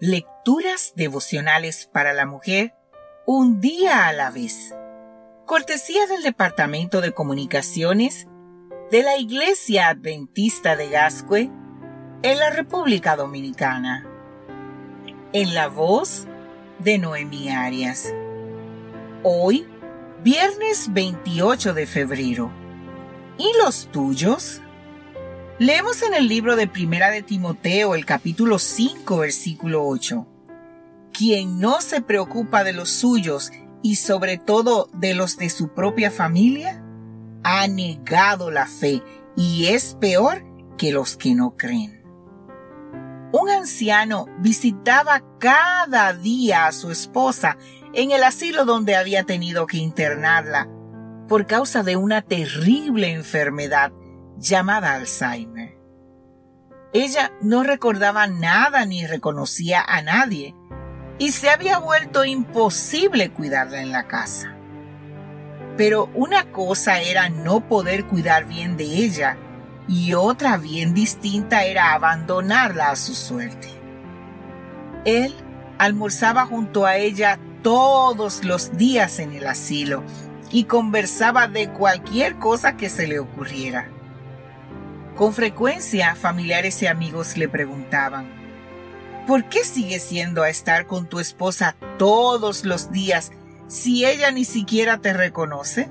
Lecturas devocionales para la mujer un día a la vez. Cortesía del Departamento de Comunicaciones de la Iglesia Adventista de Gascue en la República Dominicana. En la voz de Noemí Arias. Hoy, viernes 28 de febrero. ¿Y los tuyos? Leemos en el libro de Primera de Timoteo, el capítulo 5, versículo 8. Quien no se preocupa de los suyos y sobre todo de los de su propia familia, ha negado la fe y es peor que los que no creen. Un anciano visitaba cada día a su esposa en el asilo donde había tenido que internarla por causa de una terrible enfermedad llamada Alzheimer. Ella no recordaba nada ni reconocía a nadie y se había vuelto imposible cuidarla en la casa. Pero una cosa era no poder cuidar bien de ella y otra bien distinta era abandonarla a su suerte. Él almorzaba junto a ella todos los días en el asilo y conversaba de cualquier cosa que se le ocurriera. Con frecuencia familiares y amigos le preguntaban, ¿por qué sigues siendo a estar con tu esposa todos los días si ella ni siquiera te reconoce?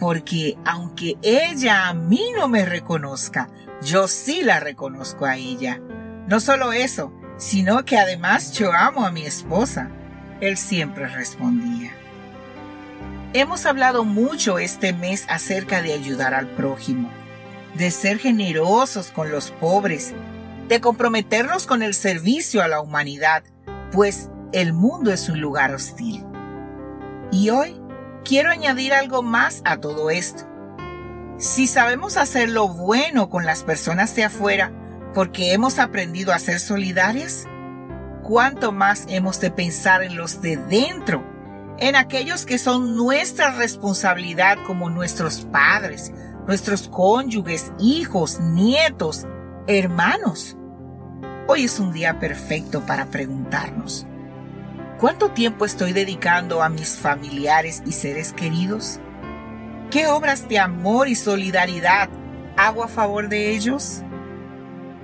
Porque aunque ella a mí no me reconozca, yo sí la reconozco a ella. No solo eso, sino que además yo amo a mi esposa. Él siempre respondía. Hemos hablado mucho este mes acerca de ayudar al prójimo de ser generosos con los pobres, de comprometernos con el servicio a la humanidad, pues el mundo es un lugar hostil. Y hoy quiero añadir algo más a todo esto. Si sabemos hacer lo bueno con las personas de afuera porque hemos aprendido a ser solidarias, ¿cuánto más hemos de pensar en los de dentro, en aquellos que son nuestra responsabilidad como nuestros padres, nuestros cónyuges, hijos, nietos, hermanos. Hoy es un día perfecto para preguntarnos, ¿cuánto tiempo estoy dedicando a mis familiares y seres queridos? ¿Qué obras de amor y solidaridad hago a favor de ellos?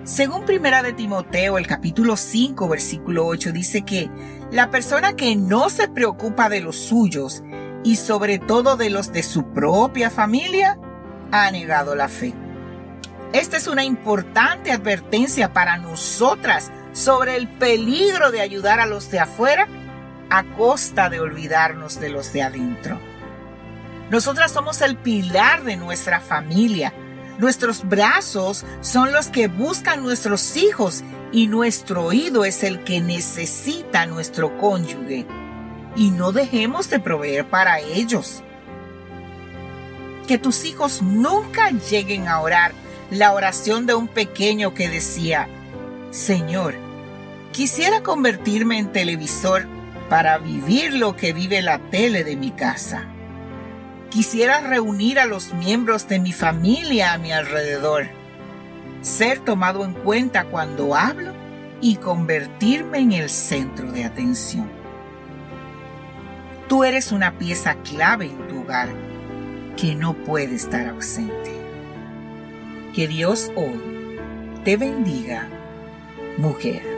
Según Primera de Timoteo, el capítulo 5, versículo 8 dice que la persona que no se preocupa de los suyos y sobre todo de los de su propia familia, ha negado la fe. Esta es una importante advertencia para nosotras sobre el peligro de ayudar a los de afuera a costa de olvidarnos de los de adentro. Nosotras somos el pilar de nuestra familia. Nuestros brazos son los que buscan nuestros hijos y nuestro oído es el que necesita nuestro cónyuge. Y no dejemos de proveer para ellos que tus hijos nunca lleguen a orar la oración de un pequeño que decía, Señor, quisiera convertirme en televisor para vivir lo que vive la tele de mi casa. Quisiera reunir a los miembros de mi familia a mi alrededor, ser tomado en cuenta cuando hablo y convertirme en el centro de atención. Tú eres una pieza clave en tu hogar que no puede estar ausente. Que Dios hoy te bendiga, mujer.